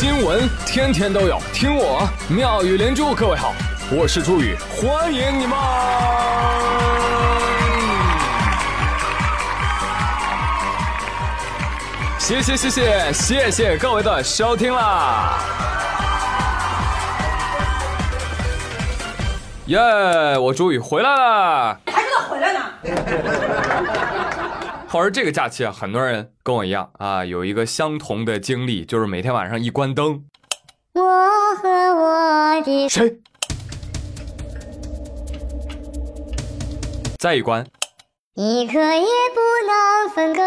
新闻天天都有，听我妙语连珠。各位好，我是朱宇，欢迎你们！谢谢谢谢谢谢各位的收听啦！耶，我朱宇回来了。还知道回来呢？话说这个假期啊，很多人跟我一样啊，有一个相同的经历，就是每天晚上一关灯，我和我的谁？再一关，一刻也不能分割。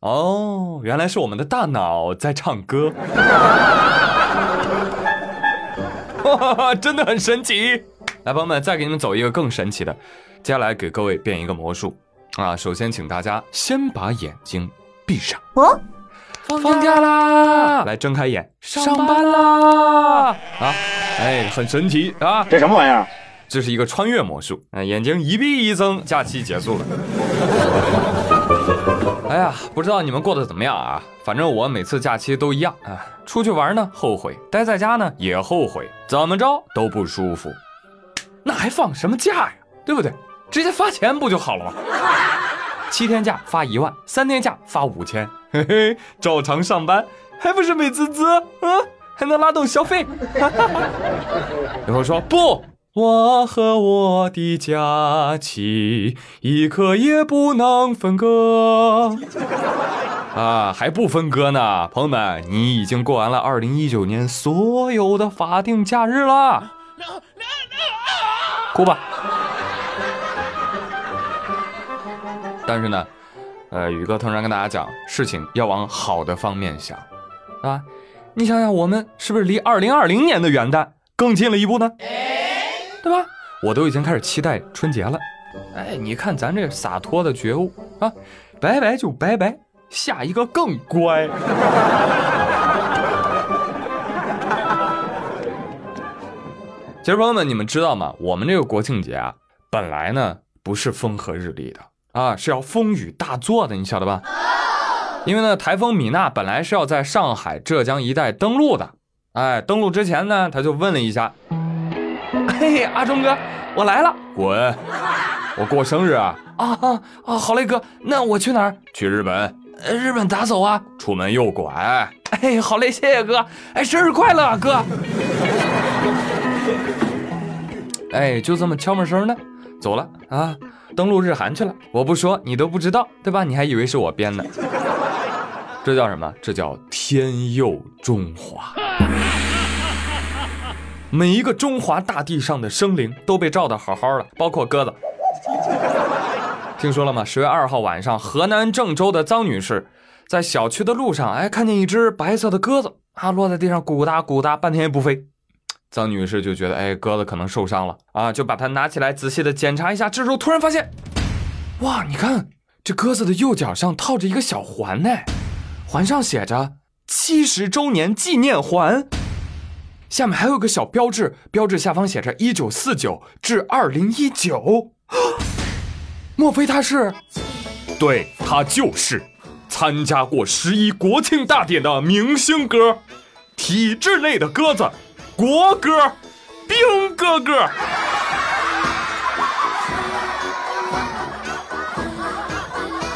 哦，原来是我们的大脑在唱歌，哇，真的很神奇。来，朋友们，再给你们走一个更神奇的，接下来给各位变一个魔术啊。首先，请大家先把眼睛闭上。哦，放假啦！来睁开眼，上班啦！啊，哎，很神奇啊！这什么玩意儿？这是一个穿越魔术。哎，眼睛一闭一睁，假期结束了。哎呀，不知道你们过得怎么样啊？反正我每次假期都一样啊，出去玩呢后悔，待在家呢也后悔，怎么着都不舒服。那还放什么假呀？对不对？直接发钱不就好了吗？七天假发一万，三天假发五千，嘿嘿，照常上班，还不是美滋滋？嗯，还能拉动消费。有人说不，我和我的假期一刻也不能分割。啊，还不分割呢，朋友们，你已经过完了二零一九年所有的法定假日了。哭吧。但是呢，呃，宇哥通常跟大家讲，事情要往好的方面想，啊，你想想，我们是不是离二零二零年的元旦更近了一步呢？对吧？我都已经开始期待春节了。哎，你看咱这洒脱的觉悟啊，拜拜就拜拜，下一个更乖。其实朋友们，你们知道吗？我们这个国庆节啊，本来呢不是风和日丽的啊，是要风雨大作的，你晓得吧？因为呢，台风米娜本来是要在上海、浙江一带登陆的。哎，登陆之前呢，他就问了一下：“ 嘿，阿忠哥，我来了。”滚！我过生日啊！啊啊啊！好嘞，哥，那我去哪儿？去日本。呃，日本咋走啊？出门右拐。哎，好嘞，谢谢哥。哎，生日快乐啊，哥！哎，就这么悄没声的走了啊，登陆日韩去了。我不说你都不知道，对吧？你还以为是我编的。这叫什么？这叫天佑中华。每一个中华大地上的生灵都被照得好好的，包括鸽子。听说了吗？十月二号晚上，河南郑州的张女士在小区的路上，哎，看见一只白色的鸽子啊，落在地上咕哒咕哒，半天也不飞。张女士就觉得，哎，鸽子可能受伤了啊，就把它拿起来仔细的检查一下。这时候突然发现，哇，你看这鸽子的右脚上套着一个小环呢，环上写着“七十周年纪念环”，下面还有个小标志，标志下方写着“一九四九至二零一九”。莫非他是？对他就是参加过十一国庆大典的明星鸽，体制内的鸽子。国歌，兵哥哥，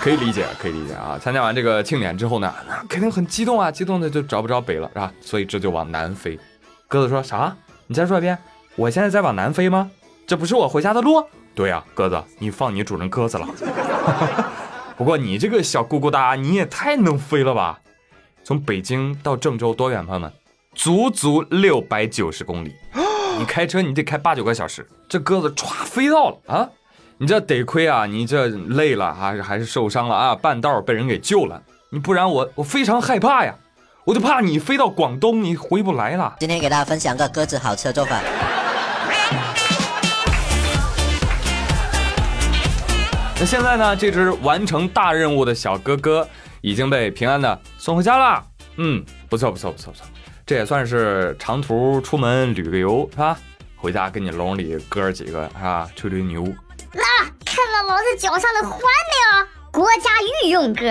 可以理解，可以理解啊！参加完这个庆典之后呢，那肯定很激动啊，激动的就找不着北了，是吧？所以这就往南飞。鸽子说啥？你再说一遍，我现在在往南飞吗？这不是我回家的路？对呀，鸽子，你放你主人鸽子了。不过你这个小咕咕哒，你也太能飞了吧？从北京到郑州多远，朋友们？足足六百九十公里，你开车你得开八九个小时，这鸽子歘飞到了啊！你这得亏啊，你这累了啊，还是受伤了啊，半道被人给救了，你不然我我非常害怕呀，我就怕你飞到广东你回不来了。今天给大家分享个鸽子好吃的做法。那现在呢，这只完成大任务的小哥哥已经被平安的送回家了。嗯，不错不错不错不错。这也算是长途出门旅个游，是吧？回家跟你笼里哥几个是吧？吹吹牛。那看到老子脚上的环没有？国家御用歌，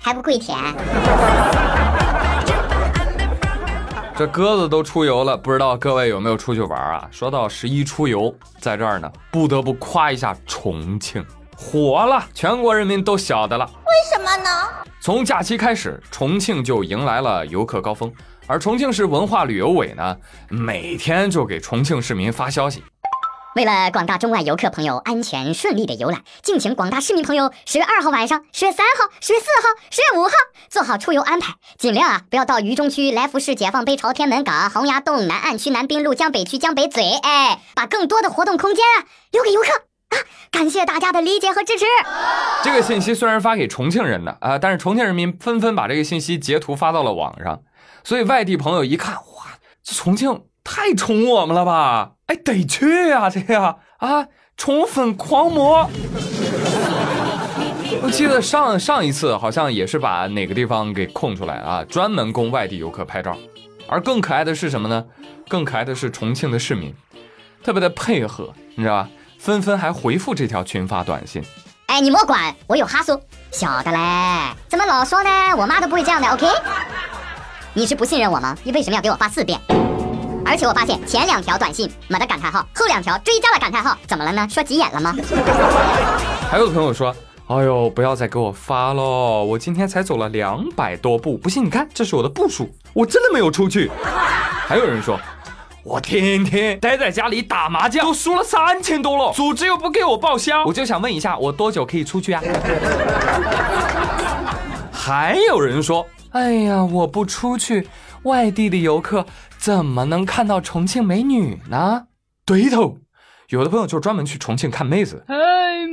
还不跪舔。这鸽子都出游了，不知道各位有没有出去玩啊？说到十一出游，在这儿呢，不得不夸一下重庆，火了，全国人民都晓得了。为什么呢？从假期开始，重庆就迎来了游客高峰，而重庆市文化旅游委呢，每天就给重庆市民发消息。为了广大中外游客朋友安全顺利的游览，敬请广大市民朋友十月二号晚上、十月三号、十月四号、十月五号做好出游安排，尽量啊不要到渝中区、来福士、解放碑、朝天门港、洪崖洞、南岸区、南滨路、江北区、江北嘴，哎，把更多的活动空间啊留给游客啊！感谢大家的理解和支持。这个信息虽然发给重庆人的啊，但是重庆人民纷纷把这个信息截图发到了网上，所以外地朋友一看，哇，这重庆太宠我们了吧？哎，得去呀，这呀啊，宠粉狂魔。我记得上上一次好像也是把哪个地方给空出来啊，专门供外地游客拍照。而更可爱的是什么呢？更可爱的是重庆的市民，特别的配合，你知道吧？纷纷还回复这条群发短信。哎，你莫管，我有哈苏，晓得嘞。怎么老说呢？我妈都不会这样的，OK？你是不信任我吗？你为什么要给我发四遍？而且我发现前两条短信没得感叹号，后两条追加了感叹号，怎么了呢？说急眼了吗？还有朋友说：“哎呦，不要再给我发喽，我今天才走了两百多步，不信你看，这是我的步数，我真的没有出去。”还有人说：“我天天待在家里打麻将，都输了三千多了，组织又不给我报销，我就想问一下，我多久可以出去啊？” 还有人说：“哎呀，我不出去，外地的游客。”怎么能看到重庆美女呢？对头，有的朋友就专门去重庆看妹子。嗨，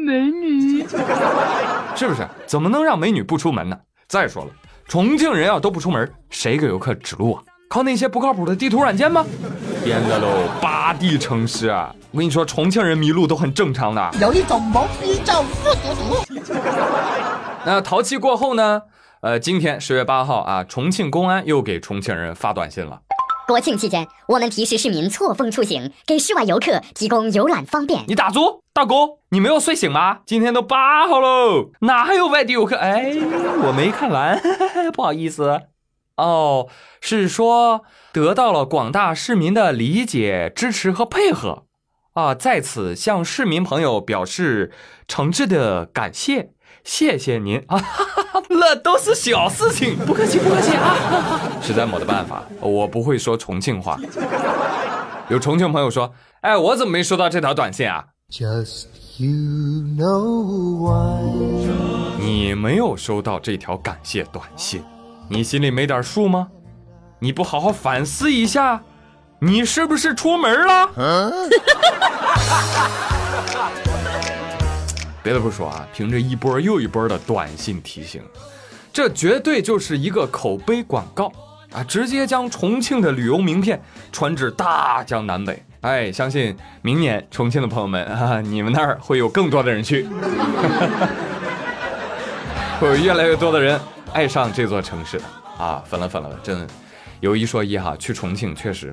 美女，是不是？怎么能让美女不出门呢？再说了，重庆人要都不出门，谁给游客指路啊？靠那些不靠谱的地图软件吗？天的喽，八地城市啊！我跟你说，重庆人迷路都很正常的。有一种懵逼叫复读图。那淘气过后呢？呃，今天十月八号啊，重庆公安又给重庆人发短信了。国庆期间，我们提示市民错峰出行，给室外游客提供游览方便。你打住，大哥，你没有睡醒吗？今天都八号喽，哪还有外地游客？哎，我没看完，不好意思。哦，是说得到了广大市民的理解、支持和配合啊，在此向市民朋友表示诚挚的感谢。谢谢您 啊，那都是小事情，不客气不客气啊。实在没得办法，我不会说重庆话。有重庆朋友说：“哎，我怎么没收到这条短信啊？” Just you know why？你没有收到这条感谢短信，你心里没点数吗？你不好好反思一下，你是不是出门了？别的不说啊，凭着一波又一波的短信提醒，这绝对就是一个口碑广告啊！直接将重庆的旅游名片传至大江南北。哎，相信明年重庆的朋友们啊，你们那儿会有更多的人去，会有越来越多的人爱上这座城市的啊！粉了粉了，真有一说一哈，去重庆确实。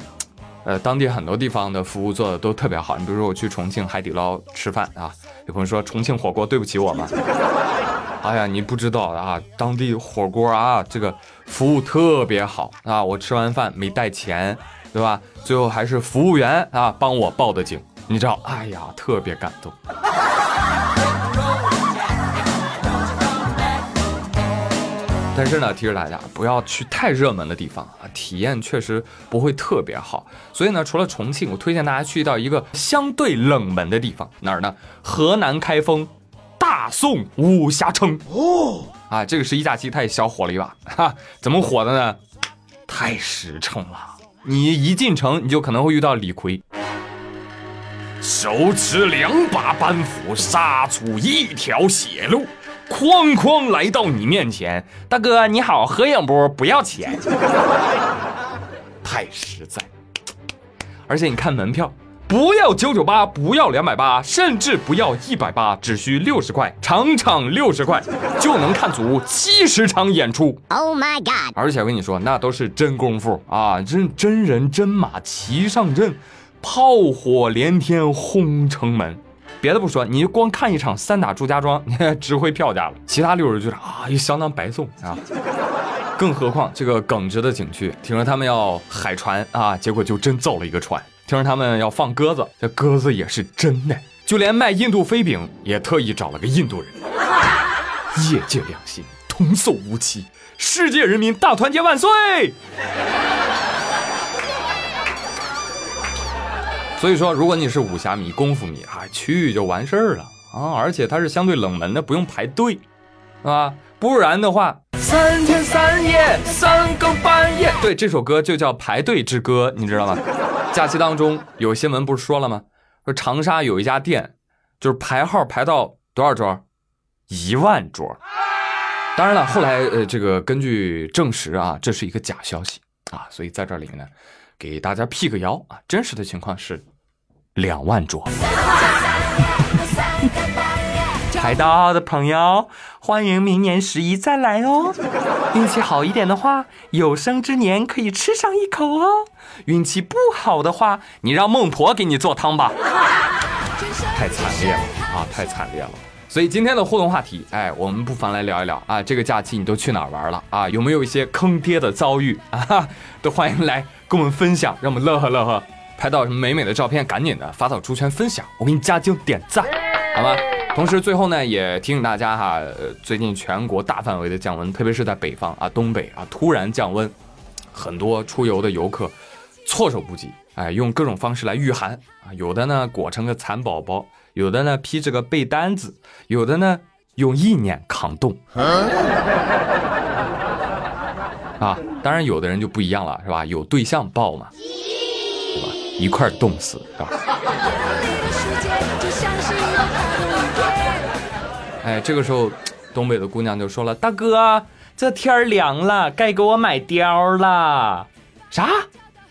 呃，当地很多地方的服务做的都特别好。你比如说，我去重庆海底捞吃饭啊，有朋友说重庆火锅对不起我吗？哎呀，你不知道啊，当地火锅啊，这个服务特别好啊。我吃完饭没带钱，对吧？最后还是服务员啊帮我报的警，你知道？哎呀，特别感动。但是呢，提示大家不要去太热门的地方啊，体验确实不会特别好。所以呢，除了重庆，我推荐大家去到一个相对冷门的地方，哪儿呢？河南开封大宋武侠城哦啊，这个十一假期它也小火了一把哈。怎么火的呢？太实诚了，你一进城你就可能会遇到李逵，手持两把板斧，杀出一条血路。哐哐来到你面前，大哥你好，合影不？不要钱，太实在。而且你看门票，不要九九八，不要两百八，甚至不要一百八，只需六十块，场场六十块就能看足七十场演出。Oh my god！而且我跟你说，那都是真功夫啊，真真人真马齐上阵，炮火连天轰城门。别的不说，你就光看一场三打祝家庄，你值回票价了。其他六十就是啊，也相当白送啊。更何况这个耿直的景区，听说他们要海船啊，结果就真造了一个船；听说他们要放鸽子，这鸽子也是真的。就连卖印度飞饼也特意找了个印度人。业界良心，童叟无欺，世界人民大团结万岁！所以说，如果你是武侠迷、功夫迷啊，去就完事儿了啊！而且它是相对冷门的，不用排队，啊，不然的话，三天三夜三更半夜，对，这首歌就叫《排队之歌》，你知道吗？假期当中有新闻不是说了吗？说长沙有一家店，就是排号排到多少桌？一万桌。当然了，后来呃，这个根据证实啊，这是一个假消息啊，所以在这里呢，给大家辟个谣啊，真实的情况是。两万桌，排到的朋友，欢迎明年十一再来哦。运气好一点的话，有生之年可以吃上一口哦。运气不好的话，你让孟婆给你做汤吧。太惨烈了啊！太惨烈了。所以今天的互动话题，哎，我们不妨来聊一聊啊，这个假期你都去哪儿玩了啊？有没有一些坑爹的遭遇啊？都欢迎来跟我们分享，让我们乐呵乐呵。拍到什么美美的照片，赶紧的发到猪圈分享，我给你加精点赞，好吗？同时最后呢，也提醒大家哈，最近全国大范围的降温，特别是在北方啊，东北啊，突然降温，很多出游的游客措手不及，哎，用各种方式来御寒啊，有的呢裹成个蚕宝宝，有的呢披着个被单子，有的呢用意念抗冻，啊，当然有的人就不一样了，是吧？有对象抱嘛。一块冻死，是吧？哎，这个时候，东北的姑娘就说了：“大哥，这天儿凉了，该给我买貂了。”啥？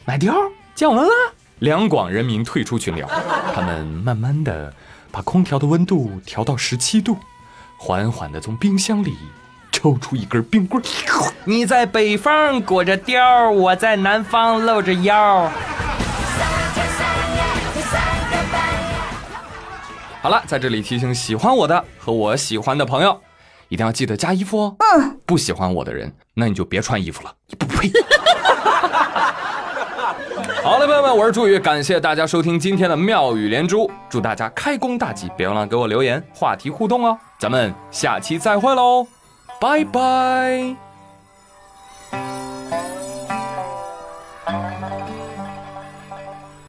买貂？降温了？两广人民退出群聊，他们慢慢的把空调的温度调到十七度，缓缓的从冰箱里抽出一根冰棍。你在北方裹着貂，我在南方露着腰。好了，在这里提醒喜欢我的和我喜欢的朋友，一定要记得加衣服哦。嗯，不喜欢我的人，那你就别穿衣服了，你不配。好了，朋友们，我是朱宇，感谢大家收听今天的妙语连珠，祝大家开工大吉，别忘了给我留言，话题互动哦。咱们下期再会喽，拜拜。